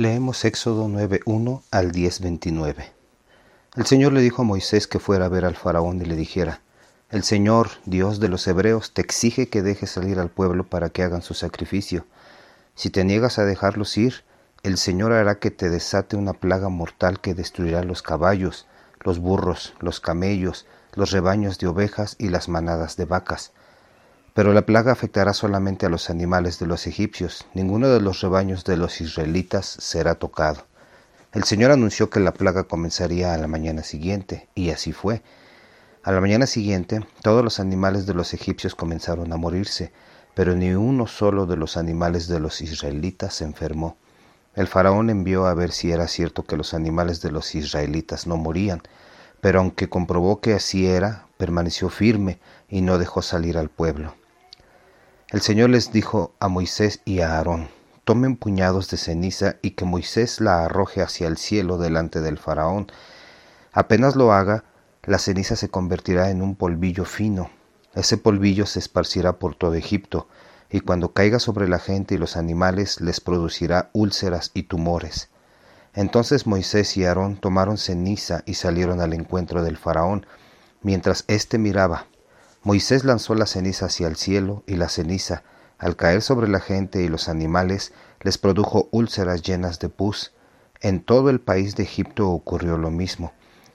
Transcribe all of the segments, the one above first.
Leemos Éxodo 9.1 al 10.29. El Señor le dijo a Moisés que fuera a ver al faraón y le dijera, El Señor, Dios de los hebreos, te exige que dejes salir al pueblo para que hagan su sacrificio. Si te niegas a dejarlos ir, el Señor hará que te desate una plaga mortal que destruirá los caballos, los burros, los camellos, los rebaños de ovejas y las manadas de vacas pero la plaga afectará solamente a los animales de los egipcios, ninguno de los rebaños de los israelitas será tocado. El Señor anunció que la plaga comenzaría a la mañana siguiente, y así fue. A la mañana siguiente, todos los animales de los egipcios comenzaron a morirse, pero ni uno solo de los animales de los israelitas se enfermó. El faraón envió a ver si era cierto que los animales de los israelitas no morían, pero aunque comprobó que así era, permaneció firme y no dejó salir al pueblo. El Señor les dijo a Moisés y a Aarón, tomen puñados de ceniza y que Moisés la arroje hacia el cielo delante del faraón. Apenas lo haga, la ceniza se convertirá en un polvillo fino. Ese polvillo se esparcirá por todo Egipto, y cuando caiga sobre la gente y los animales les producirá úlceras y tumores. Entonces Moisés y Aarón tomaron ceniza y salieron al encuentro del faraón, mientras éste miraba, Moisés lanzó la ceniza hacia el cielo y la ceniza, al caer sobre la gente y los animales, les produjo úlceras llenas de pus. En todo el país de Egipto ocurrió lo mismo.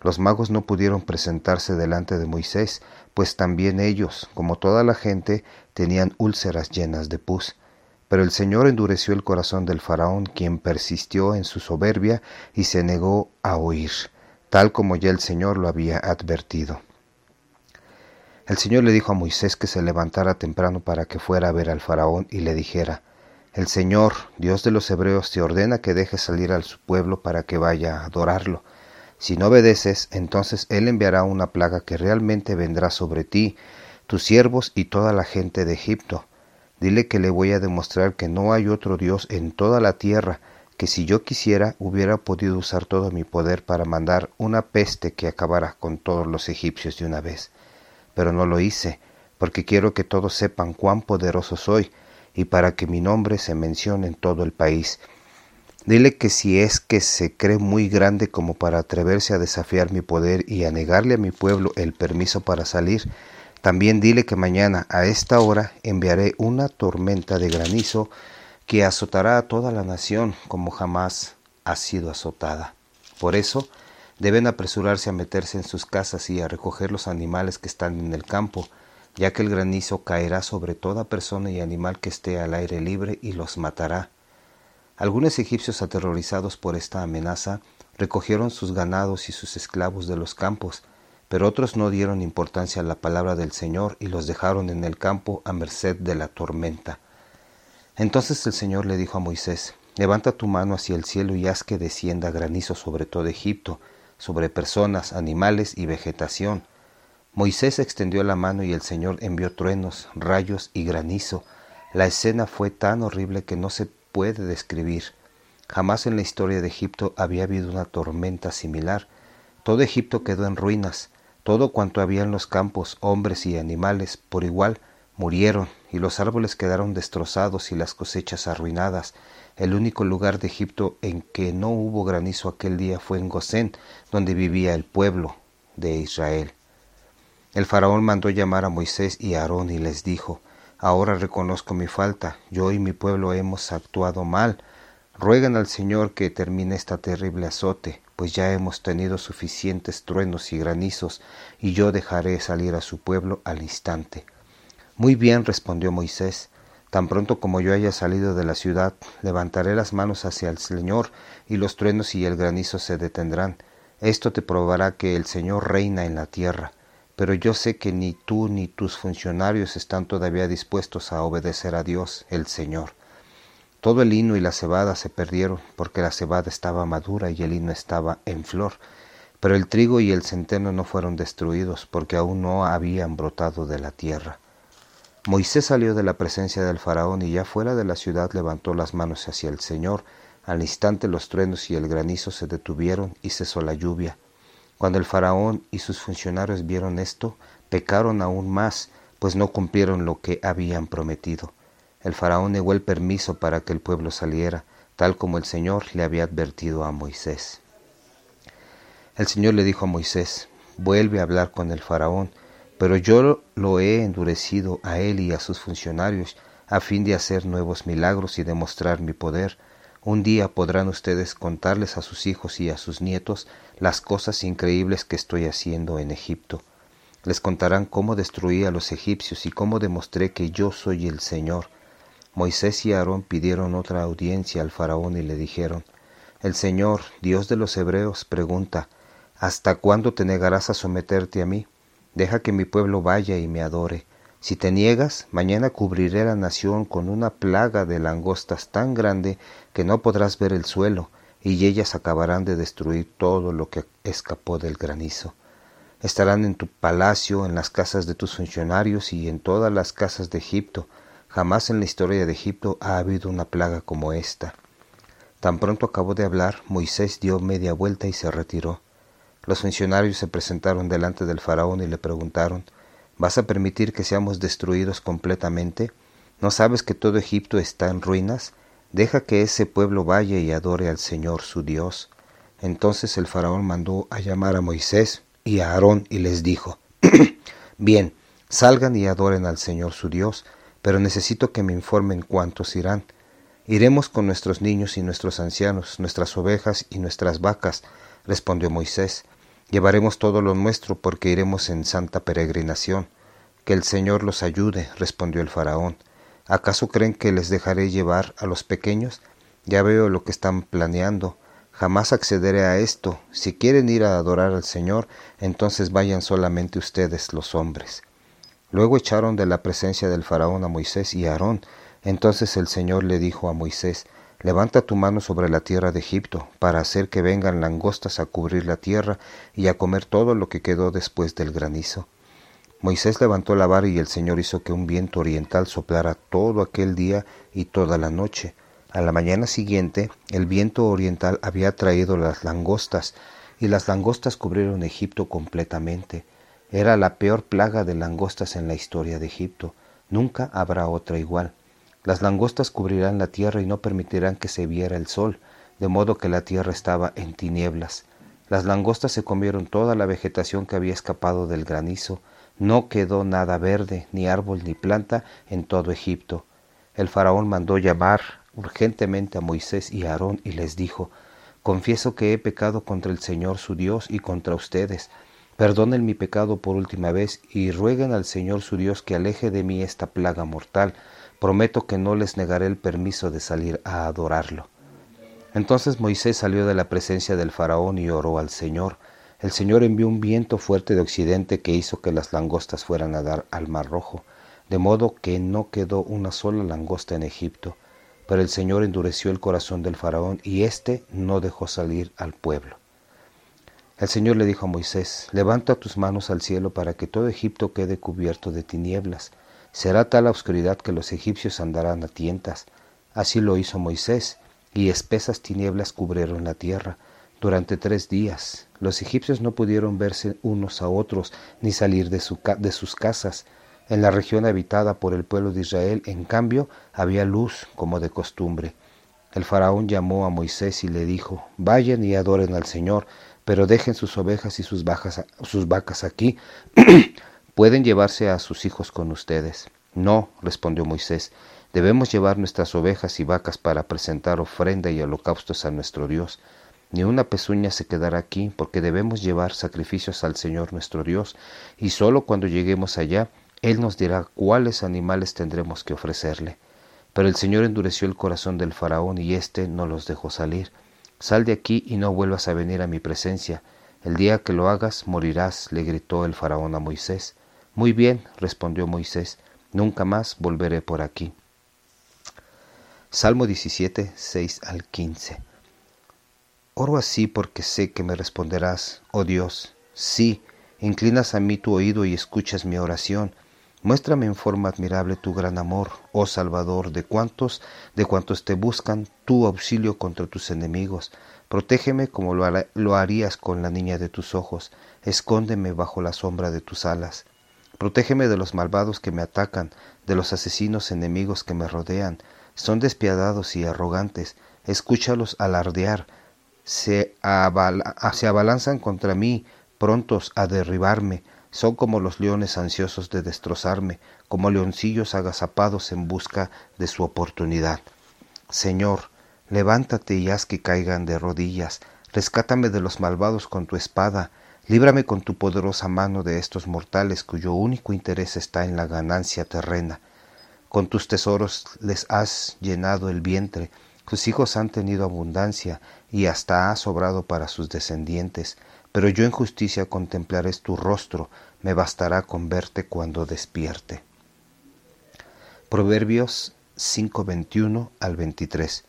Los magos no pudieron presentarse delante de Moisés, pues también ellos, como toda la gente, tenían úlceras llenas de pus. Pero el Señor endureció el corazón del faraón, quien persistió en su soberbia y se negó a oír, tal como ya el Señor lo había advertido. El Señor le dijo a Moisés que se levantara temprano para que fuera a ver al faraón y le dijera, El Señor, Dios de los hebreos, te ordena que dejes salir a su pueblo para que vaya a adorarlo. Si no obedeces, entonces Él enviará una plaga que realmente vendrá sobre ti, tus siervos y toda la gente de Egipto. Dile que le voy a demostrar que no hay otro Dios en toda la tierra, que si yo quisiera hubiera podido usar todo mi poder para mandar una peste que acabara con todos los egipcios de una vez pero no lo hice, porque quiero que todos sepan cuán poderoso soy, y para que mi nombre se mencione en todo el país. Dile que si es que se cree muy grande como para atreverse a desafiar mi poder y a negarle a mi pueblo el permiso para salir, también dile que mañana a esta hora enviaré una tormenta de granizo que azotará a toda la nación como jamás ha sido azotada. Por eso, Deben apresurarse a meterse en sus casas y a recoger los animales que están en el campo, ya que el granizo caerá sobre toda persona y animal que esté al aire libre y los matará. Algunos egipcios aterrorizados por esta amenaza recogieron sus ganados y sus esclavos de los campos, pero otros no dieron importancia a la palabra del Señor y los dejaron en el campo a merced de la tormenta. Entonces el Señor le dijo a Moisés, Levanta tu mano hacia el cielo y haz que descienda granizo sobre todo Egipto, sobre personas, animales y vegetación. Moisés extendió la mano y el Señor envió truenos, rayos y granizo. La escena fue tan horrible que no se puede describir. Jamás en la historia de Egipto había habido una tormenta similar. Todo Egipto quedó en ruinas, todo cuanto había en los campos, hombres y animales, por igual, murieron, y los árboles quedaron destrozados y las cosechas arruinadas, el único lugar de Egipto en que no hubo granizo aquel día fue en Gosén, donde vivía el pueblo de Israel. El faraón mandó llamar a Moisés y a Aarón y les dijo, Ahora reconozco mi falta, yo y mi pueblo hemos actuado mal. Ruegan al Señor que termine esta terrible azote, pues ya hemos tenido suficientes truenos y granizos, y yo dejaré salir a su pueblo al instante. Muy bien, respondió Moisés, Tan pronto como yo haya salido de la ciudad, levantaré las manos hacia el Señor, y los truenos y el granizo se detendrán. Esto te probará que el Señor reina en la tierra. Pero yo sé que ni tú ni tus funcionarios están todavía dispuestos a obedecer a Dios, el Señor. Todo el lino y la cebada se perdieron, porque la cebada estaba madura y el lino estaba en flor. Pero el trigo y el centeno no fueron destruidos, porque aún no habían brotado de la tierra. Moisés salió de la presencia del faraón y ya fuera de la ciudad levantó las manos hacia el Señor. Al instante los truenos y el granizo se detuvieron y cesó la lluvia. Cuando el faraón y sus funcionarios vieron esto, pecaron aún más, pues no cumplieron lo que habían prometido. El faraón negó el permiso para que el pueblo saliera, tal como el Señor le había advertido a Moisés. El Señor le dijo a Moisés, vuelve a hablar con el faraón, pero yo lo he endurecido a él y a sus funcionarios a fin de hacer nuevos milagros y demostrar mi poder. Un día podrán ustedes contarles a sus hijos y a sus nietos las cosas increíbles que estoy haciendo en Egipto. Les contarán cómo destruí a los egipcios y cómo demostré que yo soy el Señor. Moisés y Aarón pidieron otra audiencia al faraón y le dijeron, El Señor, Dios de los hebreos, pregunta, ¿Hasta cuándo te negarás a someterte a mí? Deja que mi pueblo vaya y me adore. Si te niegas, mañana cubriré la nación con una plaga de langostas tan grande que no podrás ver el suelo, y ellas acabarán de destruir todo lo que escapó del granizo. Estarán en tu palacio, en las casas de tus funcionarios y en todas las casas de Egipto. Jamás en la historia de Egipto ha habido una plaga como esta. Tan pronto acabó de hablar, Moisés dio media vuelta y se retiró. Los funcionarios se presentaron delante del faraón y le preguntaron, ¿Vas a permitir que seamos destruidos completamente? ¿No sabes que todo Egipto está en ruinas? Deja que ese pueblo vaya y adore al Señor su Dios. Entonces el faraón mandó a llamar a Moisés y a Aarón y les dijo, Bien, salgan y adoren al Señor su Dios, pero necesito que me informen cuántos irán. Iremos con nuestros niños y nuestros ancianos, nuestras ovejas y nuestras vacas, respondió Moisés. Llevaremos todo lo nuestro porque iremos en santa peregrinación. Que el Señor los ayude, respondió el faraón. ¿Acaso creen que les dejaré llevar a los pequeños? Ya veo lo que están planeando. Jamás accederé a esto. Si quieren ir a adorar al Señor, entonces vayan solamente ustedes los hombres. Luego echaron de la presencia del faraón a Moisés y a Aarón. Entonces el Señor le dijo a Moisés, Levanta tu mano sobre la tierra de Egipto, para hacer que vengan langostas a cubrir la tierra y a comer todo lo que quedó después del granizo. Moisés levantó la vara y el Señor hizo que un viento oriental soplara todo aquel día y toda la noche. A la mañana siguiente, el viento oriental había traído las langostas, y las langostas cubrieron Egipto completamente. Era la peor plaga de langostas en la historia de Egipto. Nunca habrá otra igual. Las langostas cubrirán la tierra y no permitirán que se viera el sol, de modo que la tierra estaba en tinieblas. Las langostas se comieron toda la vegetación que había escapado del granizo, no quedó nada verde, ni árbol ni planta en todo Egipto. El faraón mandó llamar urgentemente a Moisés y a Aarón y les dijo, Confieso que he pecado contra el Señor su Dios y contra ustedes. Perdonen mi pecado por última vez y rueguen al Señor su Dios que aleje de mí esta plaga mortal prometo que no les negaré el permiso de salir a adorarlo. Entonces Moisés salió de la presencia del faraón y oró al Señor. El Señor envió un viento fuerte de occidente que hizo que las langostas fueran a dar al mar rojo, de modo que no quedó una sola langosta en Egipto. Pero el Señor endureció el corazón del faraón y éste no dejó salir al pueblo. El Señor le dijo a Moisés, levanta tus manos al cielo para que todo Egipto quede cubierto de tinieblas Será tal la oscuridad que los egipcios andarán a tientas. Así lo hizo Moisés, y espesas tinieblas cubrieron la tierra. Durante tres días los egipcios no pudieron verse unos a otros ni salir de, sus casas. En la región habitada por el pueblo de Israel, en cambio, había luz como de costumbre. El faraón llamó a Moisés y le dijo, Vayan y adoren al Señor, pero dejen sus ovejas y sus vacas aquí, pueden llevarse a sus hijos con ustedes. No, respondió Moisés, debemos llevar nuestras ovejas y vacas para presentar ofrenda y holocaustos a nuestro Dios. Ni una pezuña se quedará aquí, porque debemos llevar sacrificios al Señor nuestro Dios, y sólo cuando lleguemos allá, Él nos dirá cuáles animales tendremos que ofrecerle. Pero el Señor endureció el corazón del faraón y éste no los dejó salir. Sal de aquí y no vuelvas a venir a mi presencia. El día que lo hagas morirás, le gritó el faraón a Moisés. Muy bien, respondió Moisés, nunca más volveré por aquí. Salmo 17, 6 al 15. Oro así porque sé que me responderás, oh Dios. Sí, inclinas a mí tu oído y escuchas mi oración. Muéstrame en forma admirable tu gran amor, oh Salvador, de cuantos, de cuantos te buscan, tu auxilio contra tus enemigos. Protégeme como lo, lo harías con la niña de tus ojos. Escóndeme bajo la sombra de tus alas. Protégeme de los malvados que me atacan, de los asesinos enemigos que me rodean. Son despiadados y arrogantes, escúchalos alardear, se, se abalanzan contra mí, prontos a derribarme, son como los leones ansiosos de destrozarme, como leoncillos agazapados en busca de su oportunidad. Señor, levántate y haz que caigan de rodillas, rescátame de los malvados con tu espada, líbrame con tu poderosa mano de estos mortales cuyo único interés está en la ganancia terrena. Con tus tesoros les has llenado el vientre, tus hijos han tenido abundancia y hasta ha sobrado para sus descendientes pero yo en justicia contemplaré tu rostro, me bastará con verte cuando despierte. Proverbios 5:21 al 23.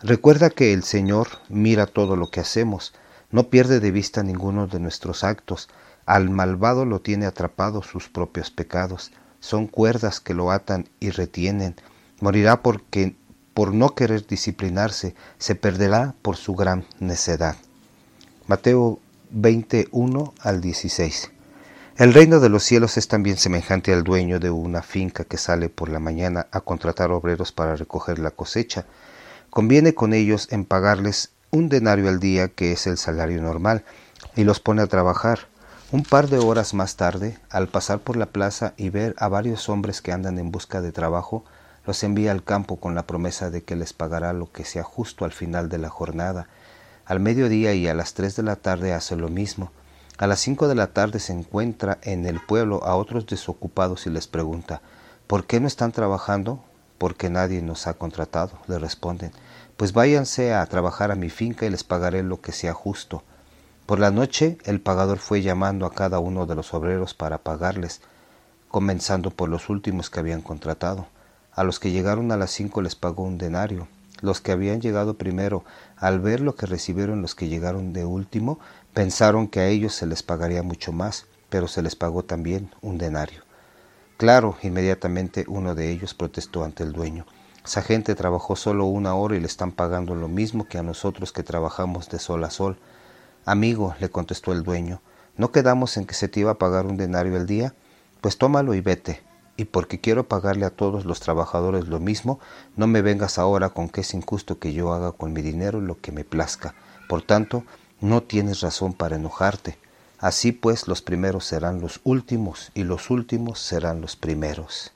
Recuerda que el Señor mira todo lo que hacemos, no pierde de vista ninguno de nuestros actos, al malvado lo tiene atrapado sus propios pecados, son cuerdas que lo atan y retienen, morirá porque por no querer disciplinarse, se perderá por su gran necedad. Mateo 21 al 16. El reino de los cielos es también semejante al dueño de una finca que sale por la mañana a contratar obreros para recoger la cosecha. Conviene con ellos en pagarles un denario al día, que es el salario normal, y los pone a trabajar. Un par de horas más tarde, al pasar por la plaza y ver a varios hombres que andan en busca de trabajo, los envía al campo con la promesa de que les pagará lo que sea justo al final de la jornada al mediodía y a las tres de la tarde hace lo mismo. A las cinco de la tarde se encuentra en el pueblo a otros desocupados y les pregunta ¿Por qué no están trabajando? Porque nadie nos ha contratado, le responden. Pues váyanse a trabajar a mi finca y les pagaré lo que sea justo. Por la noche el pagador fue llamando a cada uno de los obreros para pagarles, comenzando por los últimos que habían contratado. A los que llegaron a las cinco les pagó un denario, los que habían llegado primero, al ver lo que recibieron los que llegaron de último, pensaron que a ellos se les pagaría mucho más, pero se les pagó también un denario. Claro, inmediatamente uno de ellos protestó ante el dueño. Esa gente trabajó solo una hora y le están pagando lo mismo que a nosotros que trabajamos de sol a sol. Amigo, le contestó el dueño, ¿no quedamos en que se te iba a pagar un denario al día? Pues tómalo y vete y porque quiero pagarle a todos los trabajadores lo mismo, no me vengas ahora con que es injusto que yo haga con mi dinero lo que me plazca. Por tanto, no tienes razón para enojarte. Así pues los primeros serán los últimos y los últimos serán los primeros.